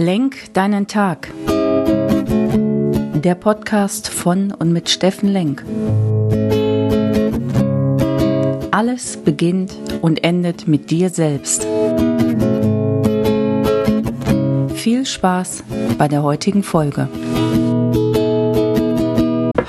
Lenk deinen Tag. Der Podcast von und mit Steffen Lenk. Alles beginnt und endet mit dir selbst. Viel Spaß bei der heutigen Folge.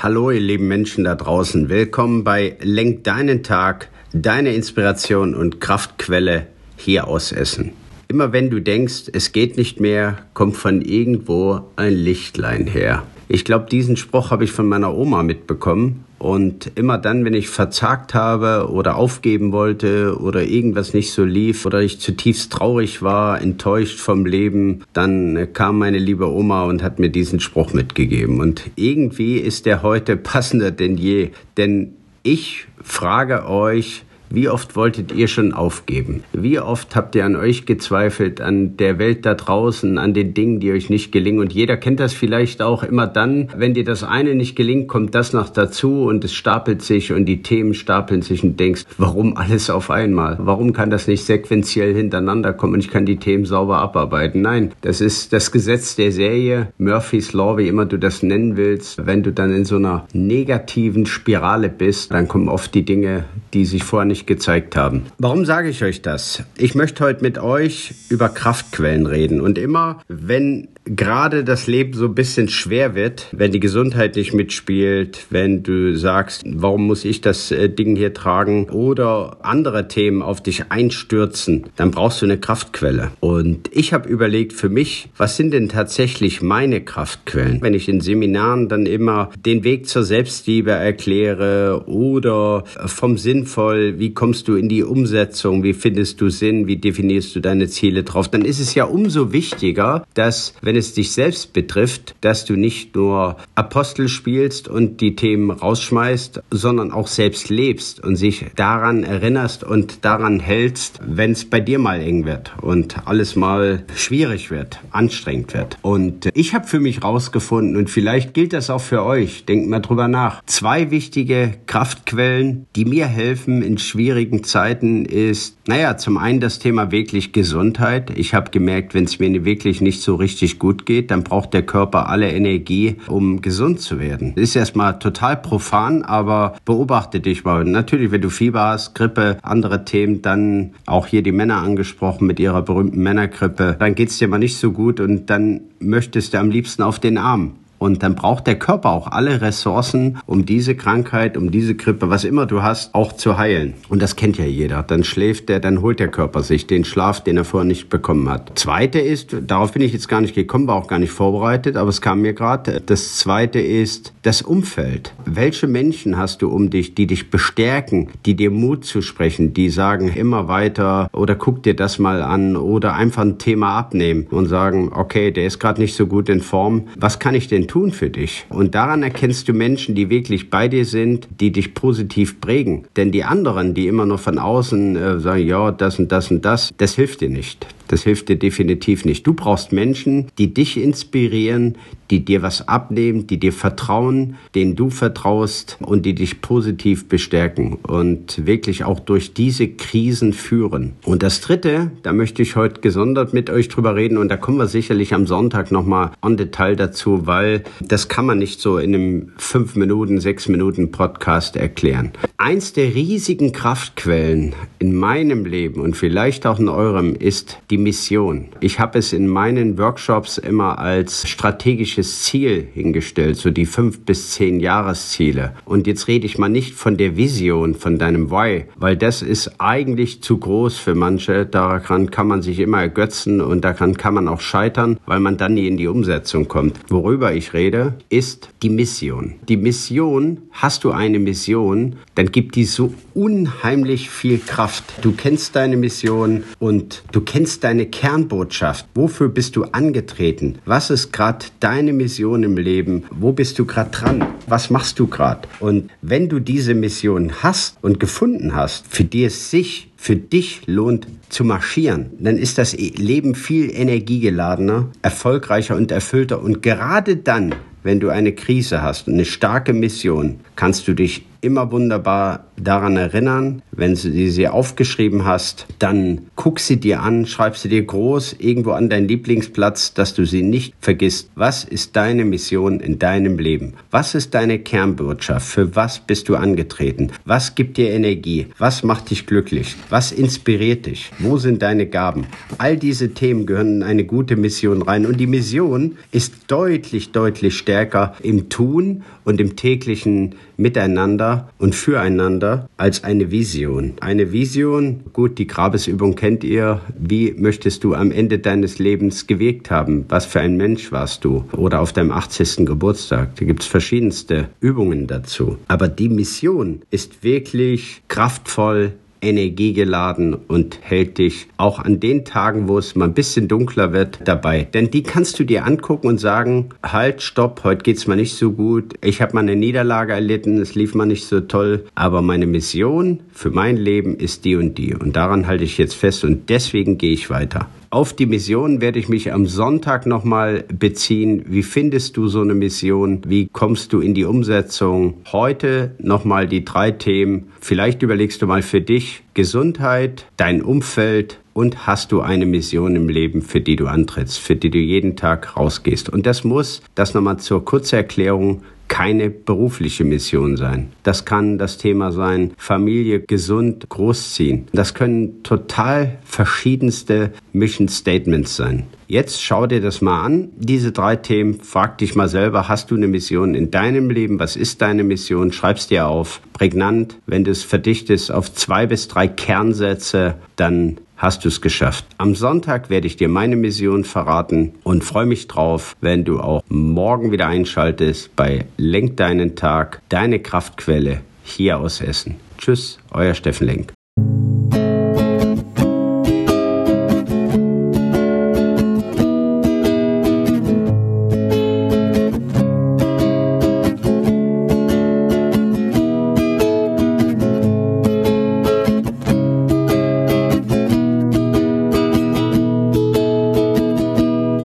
Hallo ihr lieben Menschen da draußen, willkommen bei Lenk deinen Tag, deine Inspiration und Kraftquelle hier aus Essen. Immer wenn du denkst, es geht nicht mehr, kommt von irgendwo ein Lichtlein her. Ich glaube, diesen Spruch habe ich von meiner Oma mitbekommen. Und immer dann, wenn ich verzagt habe oder aufgeben wollte oder irgendwas nicht so lief oder ich zutiefst traurig war, enttäuscht vom Leben, dann kam meine liebe Oma und hat mir diesen Spruch mitgegeben. Und irgendwie ist der heute passender denn je. Denn ich frage euch, wie oft wolltet ihr schon aufgeben? Wie oft habt ihr an euch gezweifelt, an der Welt da draußen, an den Dingen, die euch nicht gelingen? Und jeder kennt das vielleicht auch immer dann, wenn dir das eine nicht gelingt, kommt das noch dazu und es stapelt sich und die Themen stapeln sich und denkst, warum alles auf einmal? Warum kann das nicht sequenziell hintereinander kommen und ich kann die Themen sauber abarbeiten? Nein, das ist das Gesetz der Serie, Murphy's Law, wie immer du das nennen willst. Wenn du dann in so einer negativen Spirale bist, dann kommen oft die Dinge, die sich vorher nicht gezeigt haben. Warum sage ich euch das? Ich möchte heute mit euch über Kraftquellen reden. Und immer, wenn gerade das Leben so ein bisschen schwer wird, wenn die Gesundheit nicht mitspielt, wenn du sagst, warum muss ich das äh, Ding hier tragen oder andere Themen auf dich einstürzen, dann brauchst du eine Kraftquelle. Und ich habe überlegt für mich, was sind denn tatsächlich meine Kraftquellen? Wenn ich in Seminaren dann immer den Weg zur Selbstliebe erkläre oder vom Sinnvoll, wie kommst du in die Umsetzung, wie findest du Sinn, wie definierst du deine Ziele drauf, dann ist es ja umso wichtiger, dass wenn es dich selbst betrifft, dass du nicht nur Apostel spielst und die Themen rausschmeißt, sondern auch selbst lebst und sich daran erinnerst und daran hältst, wenn es bei dir mal eng wird und alles mal schwierig wird, anstrengend wird. Und ich habe für mich rausgefunden und vielleicht gilt das auch für euch, denkt mal drüber nach. Zwei wichtige Kraftquellen, die mir helfen in schwierigen Zeiten ist, naja, zum einen das Thema wirklich Gesundheit. Ich habe gemerkt, wenn es mir wirklich nicht so richtig gut geht, dann braucht der Körper alle Energie, um gesund zu werden. Ist erstmal total profan, aber beobachte dich mal. Natürlich, wenn du Fieber hast, Grippe, andere Themen, dann auch hier die Männer angesprochen mit ihrer berühmten Männergrippe, dann geht's dir mal nicht so gut und dann möchtest du am liebsten auf den Arm. Und dann braucht der Körper auch alle Ressourcen, um diese Krankheit, um diese Grippe, was immer du hast, auch zu heilen. Und das kennt ja jeder. Dann schläft der, dann holt der Körper sich den Schlaf, den er vorher nicht bekommen hat. Zweite ist, darauf bin ich jetzt gar nicht gekommen, war auch gar nicht vorbereitet, aber es kam mir gerade. Das zweite ist das Umfeld. Welche Menschen hast du um dich, die dich bestärken, die dir Mut zu sprechen, die sagen immer weiter oder guck dir das mal an oder einfach ein Thema abnehmen und sagen, okay, der ist gerade nicht so gut in Form. Was kann ich denn tun für dich. Und daran erkennst du Menschen, die wirklich bei dir sind, die dich positiv prägen. Denn die anderen, die immer nur von außen äh, sagen, ja, das und das und das, das hilft dir nicht. Das hilft dir definitiv nicht. Du brauchst Menschen, die dich inspirieren, die dir was abnehmen, die dir vertrauen, denen du vertraust und die dich positiv bestärken und wirklich auch durch diese Krisen führen. Und das Dritte, da möchte ich heute gesondert mit euch drüber reden und da kommen wir sicherlich am Sonntag nochmal en Detail dazu, weil das kann man nicht so in einem fünf Minuten, sechs Minuten Podcast erklären. Eins der riesigen Kraftquellen in meinem Leben und vielleicht auch in eurem ist die Mission. Ich habe es in meinen Workshops immer als strategisches Ziel hingestellt, so die fünf bis zehn Jahresziele. Und jetzt rede ich mal nicht von der Vision, von deinem Why, weil das ist eigentlich zu groß für manche. Daran kann man sich immer ergötzen und daran kann man auch scheitern, weil man dann nie in die Umsetzung kommt. Worüber ich rede, ist die Mission. Die Mission, hast du eine Mission, dann gibt die so unheimlich viel Kraft. Du kennst deine Mission und du kennst deine deine Kernbotschaft? Wofür bist du angetreten? Was ist gerade deine Mission im Leben? Wo bist du gerade dran? Was machst du gerade? Und wenn du diese Mission hast und gefunden hast, für die es sich für dich lohnt zu marschieren, dann ist das Leben viel energiegeladener, erfolgreicher und erfüllter. Und gerade dann, wenn du eine Krise hast und eine starke Mission, kannst du dich immer wunderbar daran erinnern, wenn du sie aufgeschrieben hast, dann guck sie dir an, schreib sie dir groß irgendwo an deinen Lieblingsplatz, dass du sie nicht vergisst. Was ist deine Mission in deinem Leben? Was ist deine Kernbotschaft? Für was bist du angetreten? Was gibt dir Energie? Was macht dich glücklich? Was inspiriert dich? Wo sind deine Gaben? All diese Themen gehören in eine gute Mission rein und die Mission ist deutlich, deutlich stärker im Tun und im täglichen Miteinander und füreinander als eine Vision. Eine Vision, gut, die Grabesübung kennt ihr. Wie möchtest du am Ende deines Lebens gewirkt haben? Was für ein Mensch warst du? Oder auf deinem 80. Geburtstag. Da gibt es verschiedenste Übungen dazu. Aber die Mission ist wirklich kraftvoll, energiegeladen und hält dich auch an den Tagen, wo es mal ein bisschen dunkler wird, dabei. Denn die kannst du dir angucken und sagen, halt, stopp, heute geht's mal nicht so gut. Ich habe mal eine Niederlage erlitten, es lief mal nicht so toll, aber meine Mission für mein Leben ist die und die und daran halte ich jetzt fest und deswegen gehe ich weiter. Auf die Mission werde ich mich am Sonntag nochmal beziehen. Wie findest du so eine Mission? Wie kommst du in die Umsetzung? Heute nochmal die drei Themen. Vielleicht überlegst du mal für dich Gesundheit, dein Umfeld und hast du eine Mission im Leben, für die du antrittst, für die du jeden Tag rausgehst. Und das muss, das nochmal zur Kurzerklärung, keine berufliche Mission sein. Das kann das Thema sein, Familie gesund großziehen. Das können total verschiedenste Mission Statements sein. Jetzt schau dir das mal an, diese drei Themen. Frag dich mal selber, hast du eine Mission in deinem Leben? Was ist deine Mission? Schreib's dir auf. Prägnant. Wenn du es verdichtest auf zwei bis drei Kernsätze, dann hast du es geschafft. Am Sonntag werde ich dir meine Mission verraten und freue mich drauf, wenn du auch morgen wieder einschaltest bei Lenk deinen Tag, deine Kraftquelle hier aus Essen. Tschüss, euer Steffen Lenk.